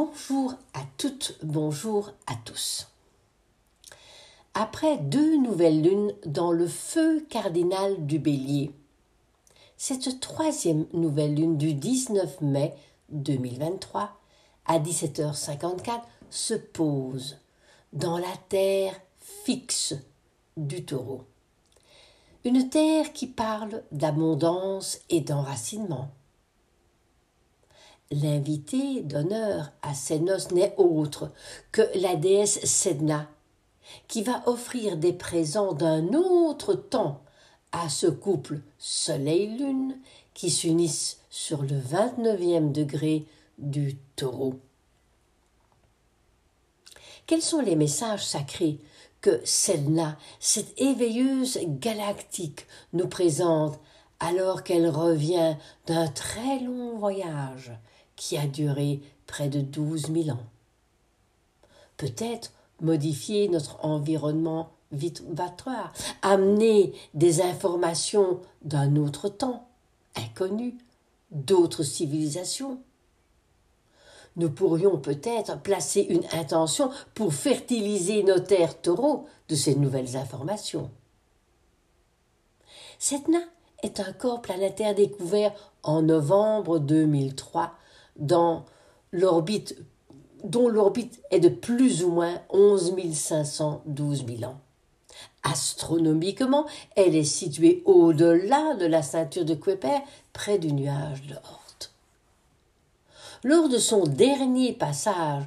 Bonjour à toutes, bonjour à tous. Après deux nouvelles lunes dans le feu cardinal du bélier, cette troisième nouvelle lune du 19 mai 2023 à 17h54 se pose dans la terre fixe du taureau. Une terre qui parle d'abondance et d'enracinement L'invité d'honneur à ces noces n'est autre que la déesse Sedna, qui va offrir des présents d'un autre temps à ce couple Soleil-Lune qui s'unissent sur le 29e degré du taureau. Quels sont les messages sacrés que Sedna, cette éveilleuse galactique, nous présente alors qu'elle revient d'un très long voyage qui a duré près de douze mille ans. Peut-être modifier notre environnement vibratoire, amener des informations d'un autre temps, inconnu, d'autres civilisations. Nous pourrions peut-être placer une intention pour fertiliser nos terres taureaux de ces nouvelles informations. Setna est un corps planétaire découvert en novembre 2003 dans l'orbite, dont l'orbite est de plus ou moins 11 512 000 ans. Astronomiquement, elle est située au-delà de la ceinture de Kuiper, près du nuage de Oort. Lors de son dernier passage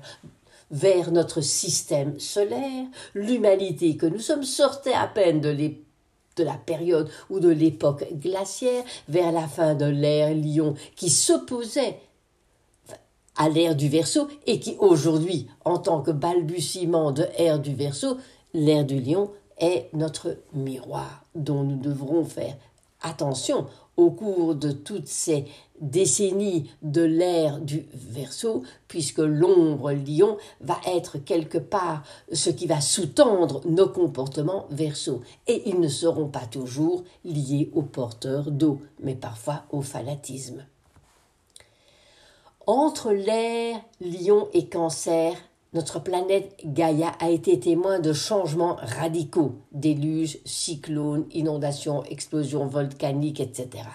vers notre système solaire, l'humanité que nous sommes sortait à peine de, de la période ou de l'époque glaciaire vers la fin de l'ère Lion qui s'opposait à l'ère du Verseau et qui aujourd'hui, en tant que balbutiement de ère du Verseau, l'ère du Lion est notre miroir dont nous devrons faire attention au cours de toutes ces décennies de l'ère du Verseau, puisque l'ombre lion va être quelque part ce qui va sous-tendre nos comportements Verseau, et ils ne seront pas toujours liés aux porteurs d'eau, mais parfois au fanatisme. Entre l'air, lion et cancer, notre planète Gaïa a été témoin de changements radicaux, déluges, cyclones, inondations, explosions volcaniques, etc.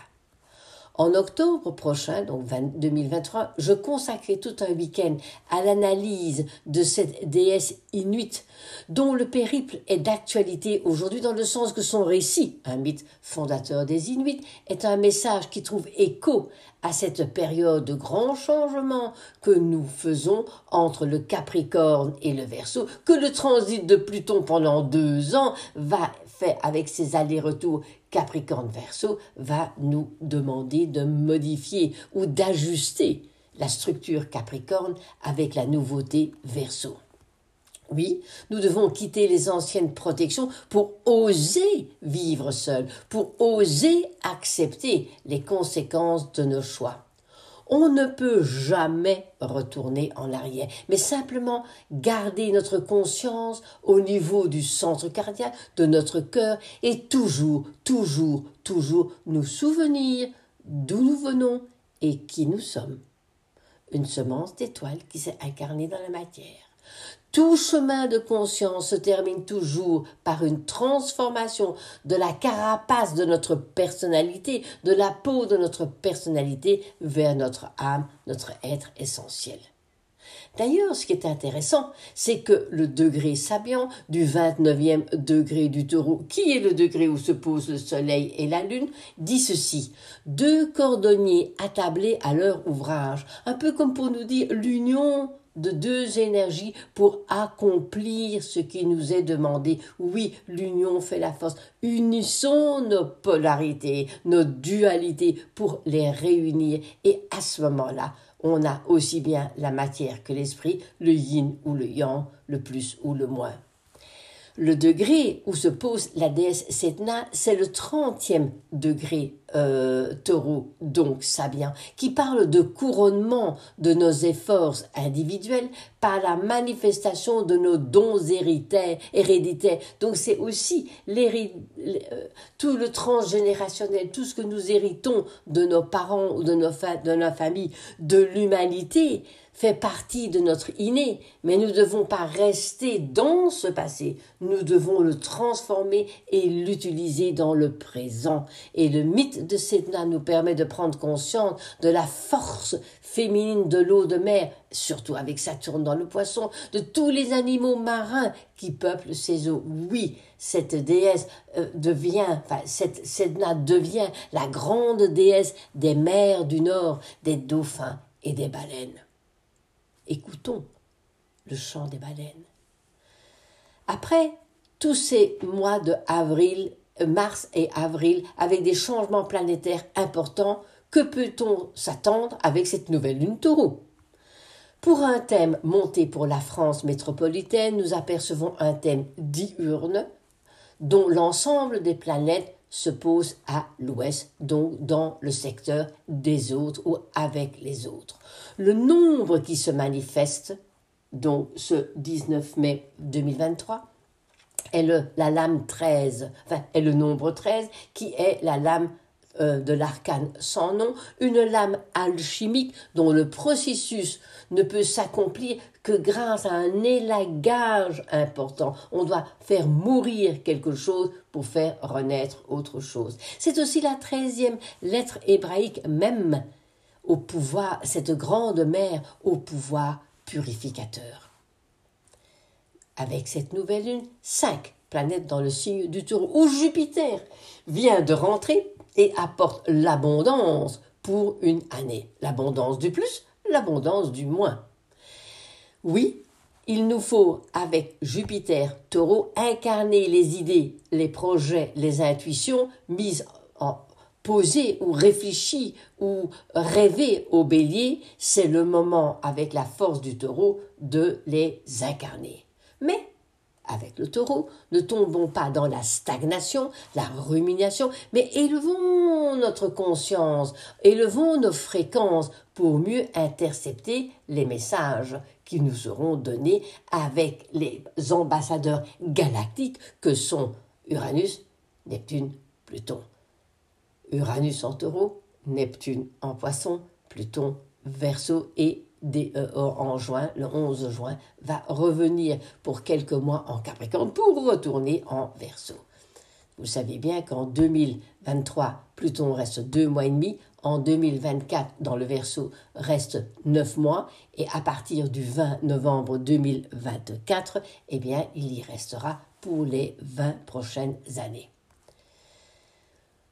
En octobre prochain, donc 2023, je consacrai tout un week-end à l'analyse de cette déesse inuite, dont le périple est d'actualité aujourd'hui dans le sens que son récit, un mythe fondateur des Inuits, est un message qui trouve écho à cette période de grands changements que nous faisons entre le Capricorne et le Verseau, que le transit de Pluton pendant deux ans va faire avec ses allers-retours Capricorne Verseau va nous demander de modifier ou d'ajuster la structure Capricorne avec la nouveauté Verseau. Oui, nous devons quitter les anciennes protections pour oser vivre seul, pour oser accepter les conséquences de nos choix. On ne peut jamais retourner en arrière, mais simplement garder notre conscience au niveau du centre cardiaque de notre cœur et toujours, toujours, toujours nous souvenir d'où nous venons et qui nous sommes. Une semence d'étoile qui s'est incarnée dans la matière. Tout chemin de conscience se termine toujours par une transformation de la carapace de notre personnalité, de la peau de notre personnalité vers notre âme, notre être essentiel. D'ailleurs, ce qui est intéressant, c'est que le degré sabian du 29e degré du taureau, qui est le degré où se posent le soleil et la lune, dit ceci. Deux cordonniers attablés à leur ouvrage. Un peu comme pour nous dire l'union de deux énergies pour accomplir ce qui nous est demandé. Oui, l'union fait la force. Unissons nos polarités, nos dualités pour les réunir. Et à ce moment-là, on a aussi bien la matière que l'esprit, le yin ou le yang, le plus ou le moins. Le degré où se pose la déesse Setna, c'est le trentième degré euh, taureau, donc Sabien, qui parle de couronnement de nos efforts individuels par la manifestation de nos dons héréditaires. Donc c'est aussi euh, tout le transgénérationnel, tout ce que nous héritons de nos parents ou de nos, de nos familles, de l'humanité, fait partie de notre inné, mais nous ne devons pas rester dans ce passé, nous devons le transformer et l'utiliser dans le présent. Et le mythe de Sedna nous permet de prendre conscience de la force féminine de l'eau de mer, surtout avec Saturne dans le poisson, de tous les animaux marins qui peuplent ces eaux. Oui, cette déesse euh, devient, enfin, cette Sedna devient la grande déesse des mers du Nord, des dauphins et des baleines. Écoutons le chant des baleines. Après tous ces mois de avril, mars et avril, avec des changements planétaires importants, que peut-on s'attendre avec cette nouvelle lune taureau? Pour un thème monté pour la France métropolitaine, nous apercevons un thème diurne dont l'ensemble des planètes se pose à l'ouest, donc dans le secteur des autres ou avec les autres. Le nombre qui se manifeste, donc ce 19 mai 2023, est le, la lame 13, enfin, est le nombre 13, qui est la lame euh, de l'arcane sans nom, une lame alchimique dont le processus ne peut s'accomplir que grâce à un élagage important. On doit faire mourir quelque chose pour faire renaître autre chose. C'est aussi la treizième lettre hébraïque même au pouvoir, cette grande mère au pouvoir purificateur. Avec cette nouvelle lune, cinq planètes dans le signe du taureau, où Jupiter vient de rentrer et apporte l'abondance pour une année. L'abondance du plus, l'abondance du moins. Oui, il nous faut, avec Jupiter taureau, incarner les idées, les projets, les intuitions mises en posées ou réfléchies ou rêver au bélier. C'est le moment, avec la force du taureau, de les incarner. Mais avec le taureau, ne tombons pas dans la stagnation, la rumination, mais élevons notre conscience, élevons nos fréquences pour mieux intercepter les messages qui nous seront donnés avec les ambassadeurs galactiques que sont Uranus, Neptune, Pluton. Uranus en taureau, Neptune en poisson, Pluton, Verseau et euh, en juin, le 11 juin, va revenir pour quelques mois en Capricorne pour retourner en Verseau. Vous savez bien qu'en 2023, Pluton reste deux mois et demi, en 2024, dans le Verseau, reste neuf mois, et à partir du 20 novembre 2024, eh bien, il y restera pour les 20 prochaines années.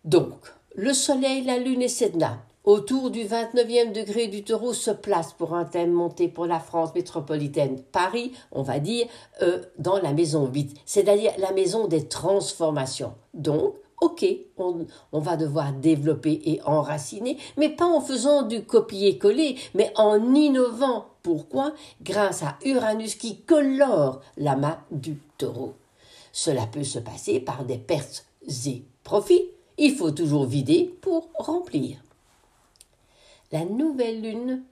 Donc, le Soleil, la Lune et Sedna autour du 29e degré du taureau se place pour un thème monté pour la France métropolitaine, Paris, on va dire, euh, dans la maison 8, c'est-à-dire la maison des transformations. Donc, ok, on, on, va devoir développer et enraciner, mais pas en faisant du copier-coller, mais en innovant. Pourquoi? Grâce à Uranus qui colore la main du taureau. Cela peut se passer par des pertes et profits. Il faut toujours vider pour remplir. La nouvelle lune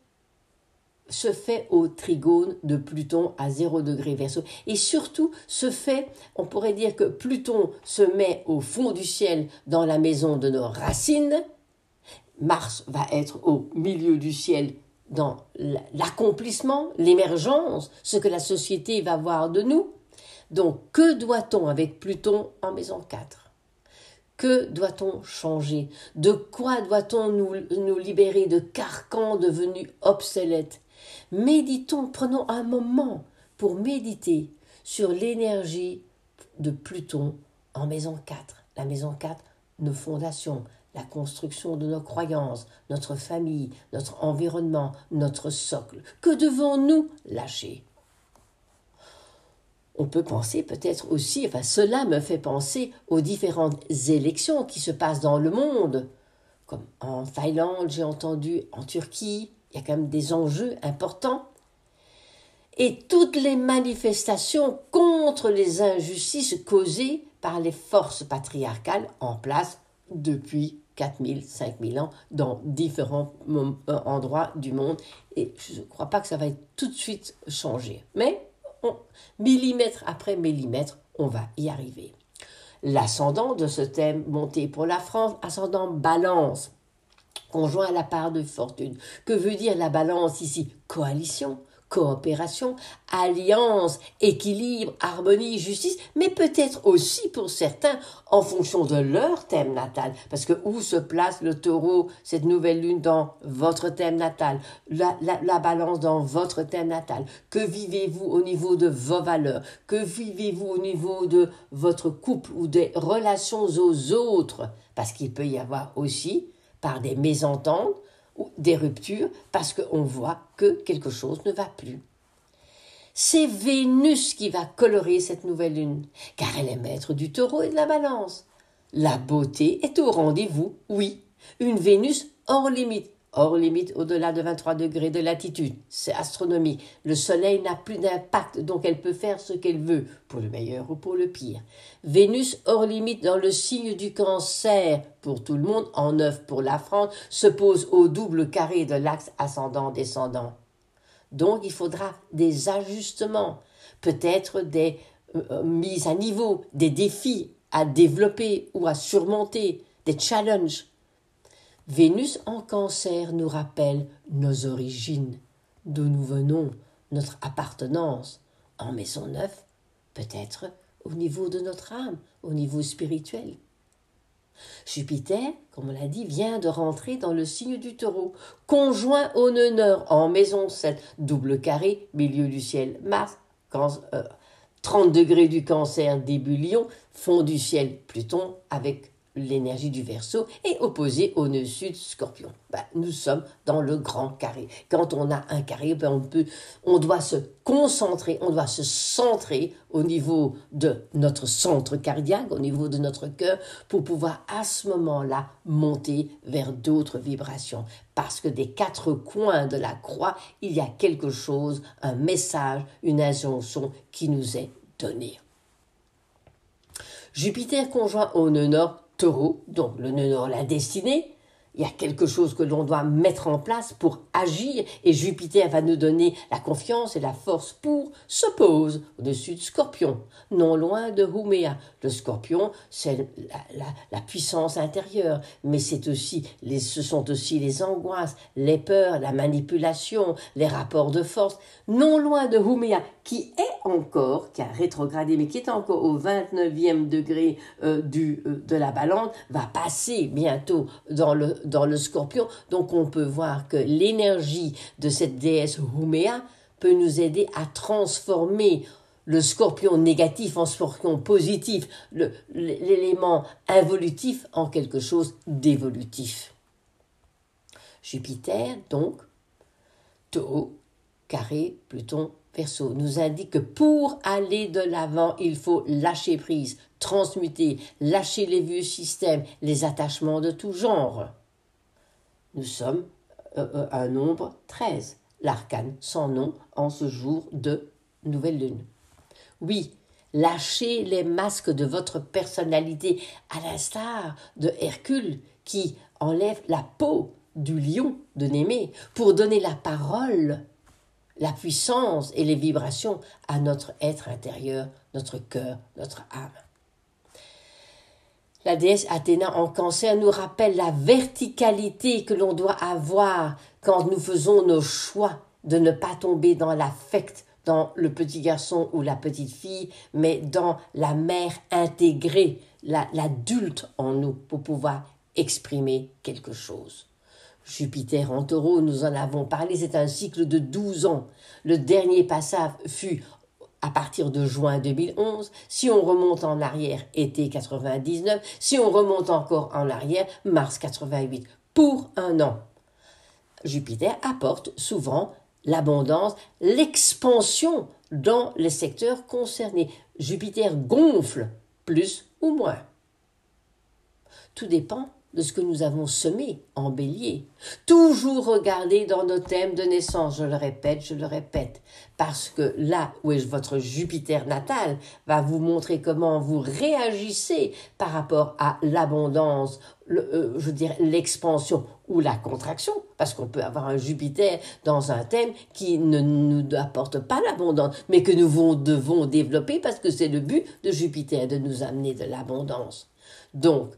se fait au trigone de Pluton à 0 degré verso. Et surtout, se fait, on pourrait dire que Pluton se met au fond du ciel dans la maison de nos racines. Mars va être au milieu du ciel dans l'accomplissement, l'émergence, ce que la société va voir de nous. Donc, que doit-on avec Pluton en maison 4 que doit-on changer? De quoi doit-on nous, libérer de carcans devenus obsolètes? Méditons, prenons un moment pour méditer sur l'énergie de Pluton en maison 4. La maison 4, nos fondations, la construction de nos croyances, notre famille, notre environnement, notre socle. Que devons-nous lâcher? On peut penser peut-être aussi, enfin cela me fait penser aux différentes élections qui se passent dans le monde, comme en Thaïlande, j'ai entendu, en Turquie, il y a quand même des enjeux importants. Et toutes les manifestations contre les injustices causées par les forces patriarcales en place depuis 4000, 5000 ans dans différents euh, endroits du monde. Et je ne crois pas que ça va être tout de suite changé. Mais millimètre après millimètre, on va y arriver. L'ascendant de ce thème monté pour la France, ascendant balance, conjoint à la part de fortune. Que veut dire la balance ici? Coalition, coopération, alliance, équilibre, harmonie, justice, mais peut-être aussi pour certains en fonction de leur thème natal. Parce que où se place le taureau, cette nouvelle lune dans votre thème natal, la, la balance dans votre thème natal, que vivez-vous au niveau de vos valeurs, que vivez-vous au niveau de votre couple ou des relations aux autres, parce qu'il peut y avoir aussi, par des mésententes, des ruptures parce qu'on voit que quelque chose ne va plus. C'est Vénus qui va colorer cette nouvelle lune, car elle est maître du taureau et de la balance. La beauté est au rendez-vous, oui. Une Vénus hors limite, hors limite au-delà de 23 degrés de latitude. C'est astronomique. Le soleil n'a plus d'impact, donc elle peut faire ce qu'elle veut, pour le meilleur ou pour le pire. Vénus hors limite dans le signe du cancer, pour tout le monde, en neuf pour la France, se pose au double carré de l'axe ascendant-descendant. Donc il faudra des ajustements, peut-être des euh, euh, mises à niveau, des défis à développer ou à surmonter, des challenges Vénus en cancer nous rappelle nos origines, d'où nous venons, notre appartenance en maison neuve, peut-être au niveau de notre âme, au niveau spirituel. Jupiter, comme on l'a dit, vient de rentrer dans le signe du taureau, conjoint au nœud en maison 7, double carré, milieu du ciel, Mars, 30 euh, degrés du cancer, début lion, fond du ciel, Pluton, avec l'énergie du verso est opposée au nœud sud scorpion. Ben, nous sommes dans le grand carré. Quand on a un carré, ben, on, peut, on doit se concentrer, on doit se centrer au niveau de notre centre cardiaque, au niveau de notre cœur, pour pouvoir à ce moment-là monter vers d'autres vibrations. Parce que des quatre coins de la croix, il y a quelque chose, un message, une injonction qui nous est donnée. Jupiter conjoint au nœud nord donc le nœud nord, la destinée, il y a quelque chose que l'on doit mettre en place pour agir. Et Jupiter va nous donner la confiance et la force pour se pose au-dessus de Scorpion, non loin de Huméa. Le Scorpion, c'est la, puissance intérieure, mais c'est aussi ce sont aussi les angoisses, les peurs, la manipulation, les rapports de force, non loin de Huméa, qui est encore, qui a rétrogradé, mais qui est encore au 29e degré euh, euh, de la balance, va passer bientôt dans le scorpion. Donc on peut voir que l'énergie de cette déesse Huméa peut nous aider à transformer le scorpion négatif en scorpion positif, l'élément involutif en quelque chose d'évolutif. Jupiter, donc, taureau, carré, Pluton, verso, nous indique que pour aller de l'avant, il faut lâcher prise, transmuter, lâcher les vieux systèmes, les attachements de tout genre. Nous sommes euh, euh, un nombre 13, l'arcane sans nom en ce jour de nouvelle lune. Oui, lâchez les masques de votre personnalité à l'instar de Hercule qui enlève la peau du lion de Némée pour donner la parole, la puissance et les vibrations à notre être intérieur, notre cœur, notre âme. La déesse Athéna en cancer nous rappelle la verticalité que l'on doit avoir quand nous faisons nos choix de ne pas tomber dans l'affect, dans le petit garçon ou la petite fille, mais dans la mère intégrée, l'adulte en nous pour pouvoir exprimer quelque chose. Jupiter en taureau, nous en avons parlé, c'est un cycle de douze ans. Le dernier passage fut à partir de juin 2011, si on remonte en arrière, été 99, si on remonte encore en arrière, mars 88, pour un an. Jupiter apporte souvent l'abondance, l'expansion dans les secteurs concernés. Jupiter gonfle plus ou moins. Tout dépend de ce que nous avons semé en bélier. Toujours regarder dans nos thèmes de naissance, je le répète, je le répète, parce que là où est votre Jupiter natal va vous montrer comment vous réagissez par rapport à l'abondance, euh, je veux dire l'expansion ou la contraction, parce qu'on peut avoir un Jupiter dans un thème qui ne nous apporte pas l'abondance, mais que nous devons développer parce que c'est le but de Jupiter de nous amener de l'abondance. Donc,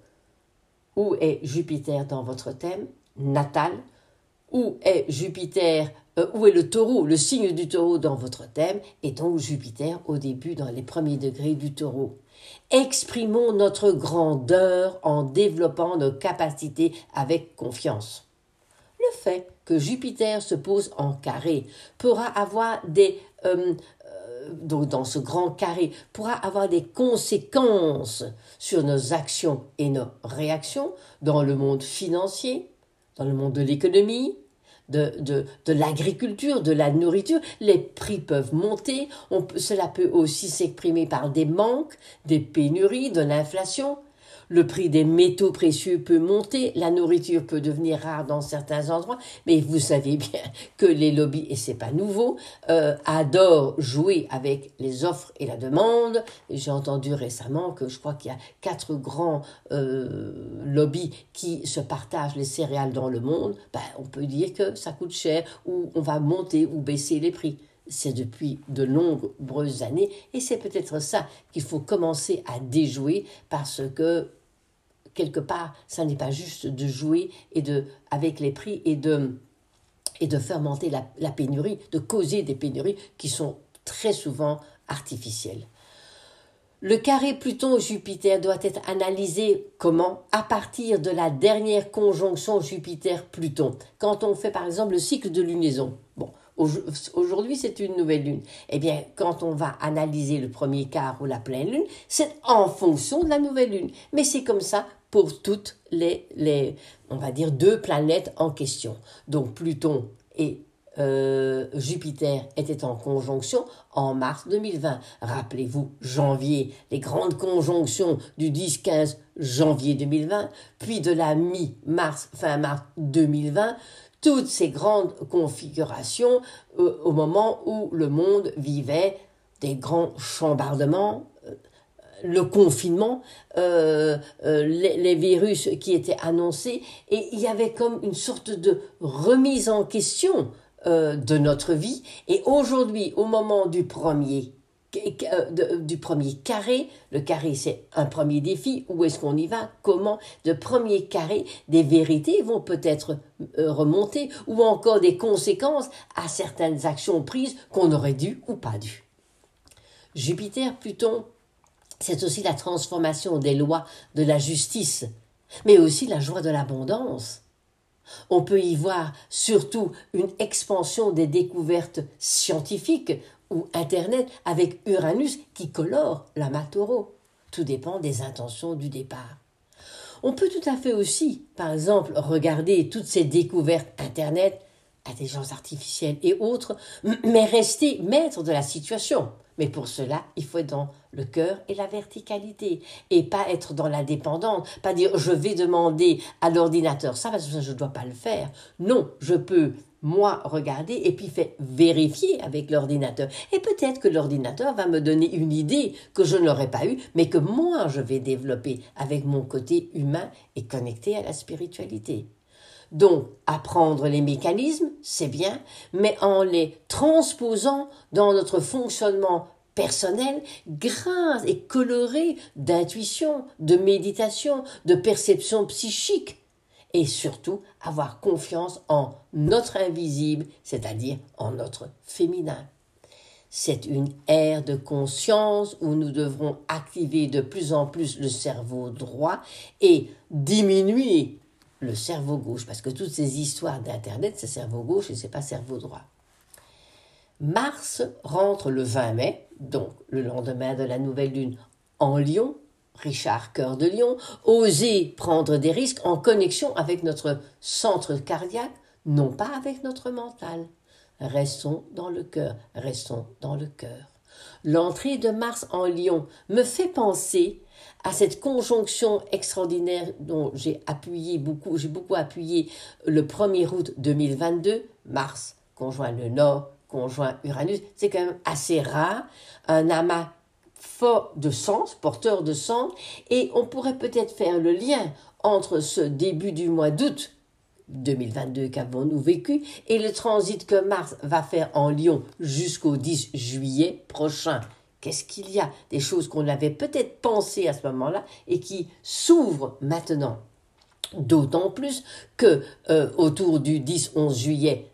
où est Jupiter dans votre thème natal? Où est Jupiter euh, Où est le taureau, le signe du taureau dans votre thème? Et donc Jupiter au début dans les premiers degrés du taureau. Exprimons notre grandeur en développant nos capacités avec confiance. Le fait que Jupiter se pose en carré pourra avoir des euh, donc dans ce grand carré, pourra avoir des conséquences sur nos actions et nos réactions dans le monde financier, dans le monde de l'économie, de, de, de l'agriculture, de la nourriture. Les prix peuvent monter, on cela peut aussi s'exprimer par des manques, des pénuries, de l'inflation. Le prix des métaux précieux peut monter, la nourriture peut devenir rare dans certains endroits, mais vous savez bien que les lobbies, et c'est pas nouveau, euh, adorent jouer avec les offres et la demande. J'ai entendu récemment que je crois qu'il y a quatre grands euh, lobbies qui se partagent les céréales dans le monde. Ben, on peut dire que ça coûte cher ou on va monter ou baisser les prix c'est depuis de nombreuses années et c'est peut-être ça qu'il faut commencer à déjouer parce que quelque part ça n'est pas juste de jouer et de avec les prix et de et de fermenter la, la pénurie, de causer des pénuries qui sont très souvent artificielles. Le carré Pluton-Jupiter doit être analysé comment? À partir de la dernière conjonction Jupiter-Pluton. Quand on fait par exemple le cycle de lunaison. Bon, Aujourd'hui, c'est une nouvelle lune. Eh bien, quand on va analyser le premier quart ou la pleine lune, c'est en fonction de la nouvelle lune. Mais c'est comme ça pour toutes les, les, on va dire, deux planètes en question. Donc, Pluton et euh, Jupiter étaient en conjonction en mars 2020. Rappelez-vous, janvier, les grandes conjonctions du 10-15 janvier 2020, puis de la mi-mars, fin mars 2020, toutes ces grandes configurations euh, au moment où le monde vivait des grands chambardements, le confinement, euh, les, les, virus qui étaient annoncés, et il y avait comme une sorte de remise en question de notre vie. Et aujourd'hui, au moment du premier euh, du premier carré. Le carré, c'est un premier défi. Où est-ce qu'on y va Comment De premier carré, des vérités vont peut-être euh, remonter ou encore des conséquences à certaines actions prises qu'on aurait dû ou pas dû. Jupiter, Pluton, c'est aussi la transformation des lois de la justice, mais aussi la joie de l'abondance. On peut y voir surtout une expansion des découvertes scientifiques ou Internet avec Uranus qui colore la taureau. Tout dépend des intentions du départ. On peut tout à fait aussi, par exemple, regarder toutes ces découvertes Internet, intelligence artificielle et autres, mais rester maître de la situation. Mais pour cela, il faut être dans le cœur et la verticalité et pas être dans la dépendance, pas dire je vais demander à l'ordinateur ça parce que je ne dois pas le faire. Non, je peux moi regarder et puis faire vérifier avec l'ordinateur. Et peut-être que l'ordinateur va me donner une idée que je n'aurais pas eue, mais que moi je vais développer avec mon côté humain et connecté à la spiritualité. Donc, apprendre les mécanismes, c'est bien, mais en les transposant dans notre fonctionnement personnel, grâce et coloré d'intuition, de méditation, de perception psychique, et surtout avoir confiance en notre invisible, c'est-à-dire en notre féminin. C'est une ère de conscience où nous devrons activer de plus en plus le cerveau droit et diminuer le cerveau gauche, parce que toutes ces histoires d'Internet, c'est cerveau gauche et c'est pas cerveau droit. Mars rentre le 20 mai, donc le lendemain de la nouvelle lune, en Lion. Richard Cœur de Lion, oser prendre des risques en connexion avec notre centre cardiaque, non pas avec notre mental. Restons dans le cœur, restons dans le cœur. L'entrée de Mars en Lion me fait penser à cette conjonction extraordinaire dont j'ai appuyé beaucoup, j'ai beaucoup appuyé le 1er août 2022, Mars conjoint le Nord, conjoint Uranus, c'est quand même assez rare, un amas fort de sens, porteur de sens, et on pourrait peut-être faire le lien entre ce début du mois d'août 2022 qu'avons-nous vécu et le transit que Mars va faire en Lion jusqu'au 10 juillet prochain. Qu'est-ce qu'il y a Des choses qu'on avait peut-être pensées à ce moment-là et qui s'ouvrent maintenant? D'autant plus que euh, autour du 10-11 juillet,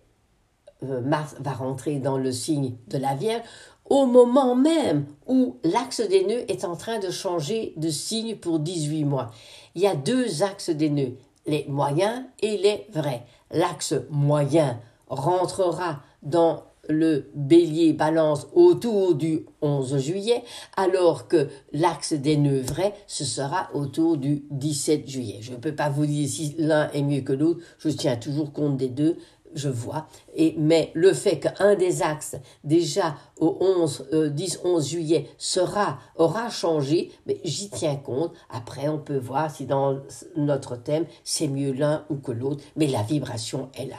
euh, Mars va rentrer dans le signe de la Vierge au moment même où l'axe des nœuds est en train de changer de signe pour 18 mois. Il y a deux axes des nœuds, les moyens et les vrais. L'axe moyen rentrera dans le bélier balance autour du 11 juillet, alors que l'axe des nœuds vrais, ce sera autour du 17 juillet. Je ne peux pas vous dire si l'un est mieux que l'autre, je tiens toujours compte des deux, je vois. Et, mais le fait qu'un des axes, déjà au 11, 10, 11 juillet, sera, aura changé, mais j'y tiens compte. Après, on peut voir si dans notre thème, c'est mieux l'un ou que l'autre, mais la vibration est là.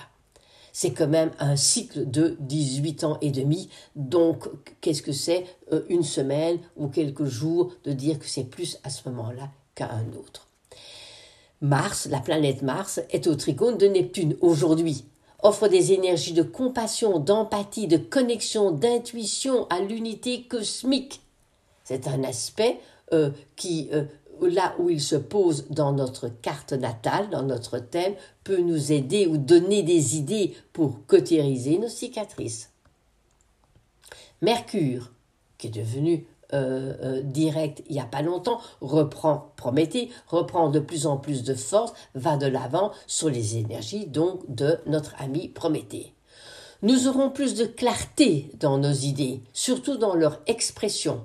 C'est quand même un cycle de 18 ans et demi. Donc, qu'est-ce que c'est euh, une semaine ou quelques jours de dire que c'est plus à ce moment-là qu'à un autre? Mars, la planète Mars, est au trigone de Neptune aujourd'hui offre des énergies de compassion, d'empathie, de connexion, d'intuition à l'unité cosmique. C'est un aspect euh, qui, euh, là où il se pose dans notre carte natale, dans notre thème, peut nous aider ou donner des idées pour cautériser nos cicatrices. Mercure, qui est devenu euh, euh, direct il n'y a pas longtemps, reprend Prométhée, reprend de plus en plus de force, va de l'avant sur les énergies donc de notre ami Prométhée. Nous aurons plus de clarté dans nos idées, surtout dans leur expression.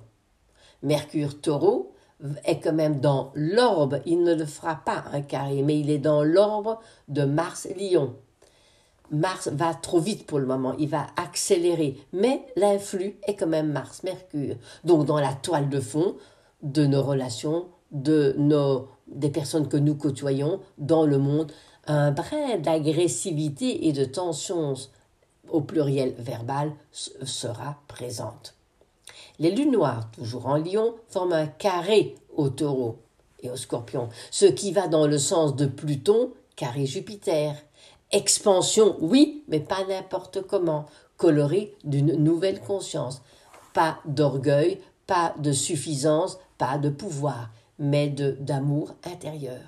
Mercure taureau est quand même dans l'orbe, il ne le fera pas un carré, mais il est dans l'orbe de Mars Lion. Mars va trop vite pour le moment, il va accélérer, mais l'influx est quand même Mars-Mercure. Donc dans la toile de fond de nos relations, de nos des personnes que nous côtoyons dans le monde, un brin d'agressivité et de tension au pluriel verbal sera présente. Les lunes noires, toujours en lion, forment un carré au taureau et au scorpion, ce qui va dans le sens de Pluton, carré Jupiter. Expansion, oui, mais pas n'importe comment, coloré d'une nouvelle conscience. Pas d'orgueil, pas de suffisance, pas de pouvoir, mais d'amour intérieur.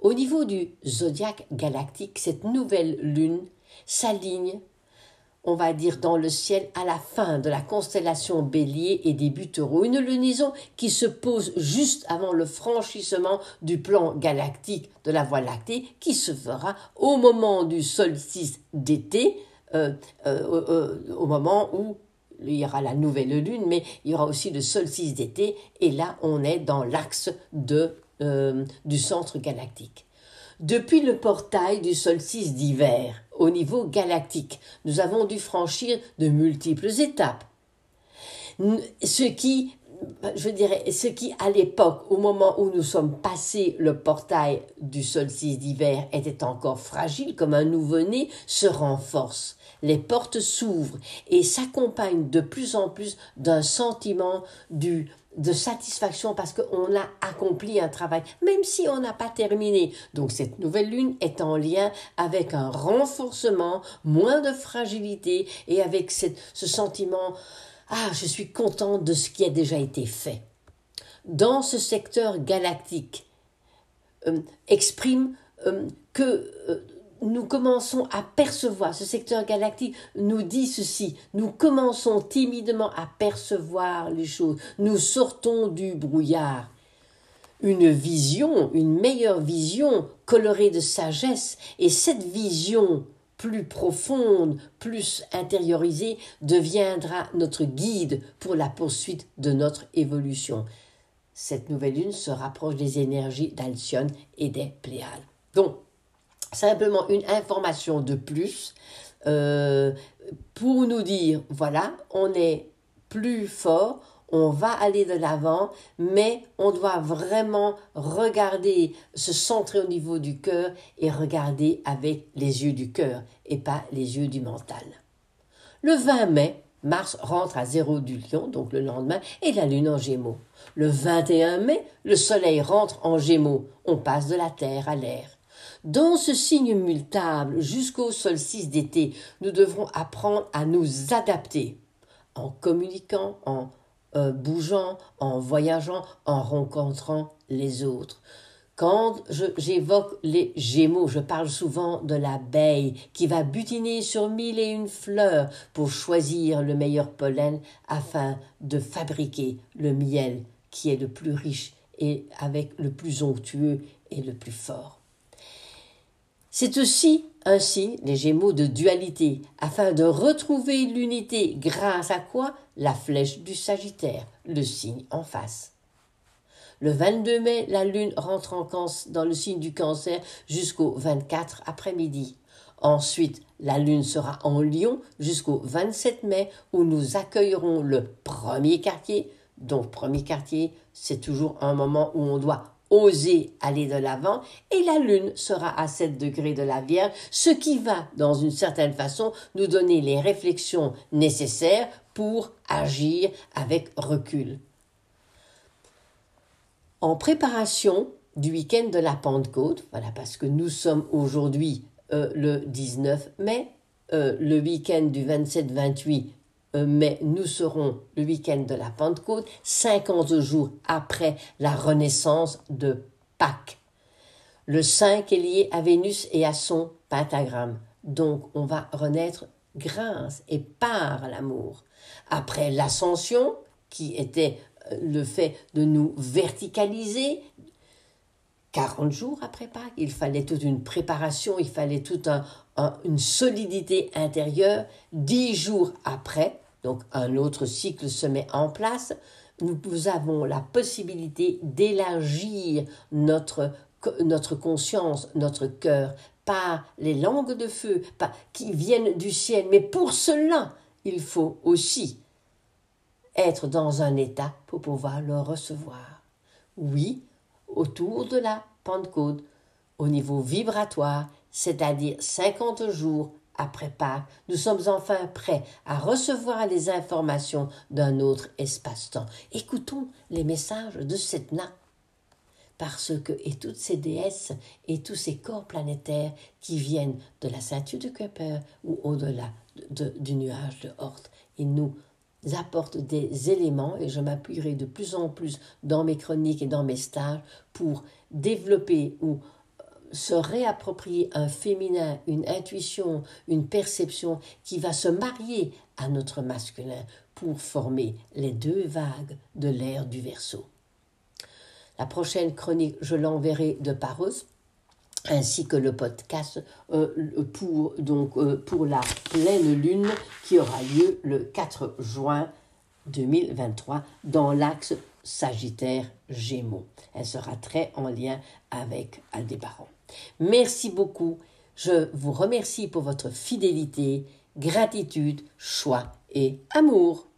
Au niveau du zodiaque galactique, cette nouvelle lune s'aligne on va dire, dans le ciel à la fin de la constellation bélier et des taureaux. Une lunaison qui se pose juste avant le franchissement du plan galactique de la Voie lactée qui se fera au moment du solstice d'été, euh, euh, euh, au moment où il y aura la nouvelle lune, mais il y aura aussi le solstice d'été, et là on est dans l'axe de, du centre galactique. Depuis le portail du solstice d'hiver, au niveau galactique, nous avons dû franchir de multiples étapes. Ce qui, je dirais, ce qui à l'époque, au moment où nous sommes passés le portail du solstice d'hiver, était encore fragile comme un nouveau-né, se renforce. Les portes s'ouvrent et s'accompagnent de plus en plus d'un sentiment du de satisfaction parce qu'on a accompli un travail, même si on n'a pas terminé. Donc cette nouvelle lune est en lien avec un renforcement, moins de fragilité et avec ce sentiment ah je suis contente de ce qui a déjà été fait. Dans ce secteur galactique, euh, exprime euh, que euh, nous commençons à percevoir, ce secteur galactique nous dit ceci, nous commençons timidement à percevoir les choses, nous sortons du brouillard. Une vision, une meilleure vision colorée de sagesse, et cette vision plus profonde, plus intériorisée, deviendra notre guide pour la poursuite de notre évolution. Cette nouvelle lune se rapproche des énergies d'Alcyone et des Pléiades. Donc, simplement une information de plus euh, pour nous dire, voilà, on est plus fort, on va aller de l'avant, mais on doit vraiment regarder, se centrer au niveau du cœur et regarder avec les yeux du cœur et pas les yeux du mental. Le 20 mai, Mars rentre à zéro du lion, donc le lendemain, et la lune en gémeaux. Le 21 mai, le soleil rentre en gémeaux. On passe de la terre à l'air. Dans ce signe mutable jusqu'au solstice d'été, nous devrons apprendre à nous adapter en communiquant, en euh, bougeant, en voyageant, en rencontrant les autres. Quand j'évoque les Gémeaux, je parle souvent de l'abeille qui va butiner sur mille et une fleurs pour choisir le meilleur pollen afin de fabriquer le miel qui est le plus riche et avec le plus onctueux et le plus fort. C'est aussi ainsi les Gémeaux de dualité, afin de retrouver l'unité grâce à quoi La flèche du Sagittaire, le signe en face. Le 22 mai, la Lune rentre en dans le signe du Cancer jusqu'au 24 après-midi. Ensuite, la Lune sera en Lion jusqu'au 27 mai où nous accueillerons le premier quartier. Donc, premier quartier, c'est toujours un moment où on doit oser aller de l'avant, et la Lune sera à 7 degrés de la Vierge, ce qui va, dans une certaine façon, nous donner les réflexions nécessaires pour agir avec recul. En préparation du week-end de la Pentecôte, voilà, parce que nous sommes aujourd'hui euh, le 19 mai, euh, le week-end du 27-28 euh, mais nous serons le week-end de la Pentecôte, 50 jours après la renaissance de Pâques. Le 5 est lié à Vénus et à son pentagramme. Donc on va renaître grâce et par l'amour. Après l'ascension, qui était euh, le fait de nous verticaliser, 40 jours après Pâques, il fallait toute une préparation, il fallait toute une solidité intérieure. 10 jours après, donc un autre cycle se met en place, nous avons la possibilité d'élargir notre, conscience, notre cœur, par les langues de feu qui viennent du ciel. Mais pour cela, il faut aussi être dans un état pour pouvoir le recevoir. Oui, autour de la Pentecôte, au niveau vibratoire, c'est-à-dire 50 jours après Pâques, nous sommes enfin prêts à recevoir les informations d'un autre espace-temps. Écoutons les messages de Setna. Parce que, et toutes ces déesses et tous ces corps planétaires qui viennent de la ceinture de Kuiper ou au-delà du nuage de Hort, ils nous apportent des éléments et je m'appuierai de plus en plus dans mes chroniques et dans mes stages pour développer ou se réapproprier un féminin, une intuition, une perception qui va se marier à notre masculin pour former les deux vagues de l'ère du Verseau. La prochaine chronique, je l'enverrai de Paros, ainsi que le podcast euh, pour, donc, euh, pour la pleine lune qui aura lieu le 4 juin 2023 dans l'axe Sagittaire Gémeaux. Elle sera très en lien avec Aldébaran. Merci beaucoup. Je vous remercie pour votre fidélité, gratitude, choix et amour.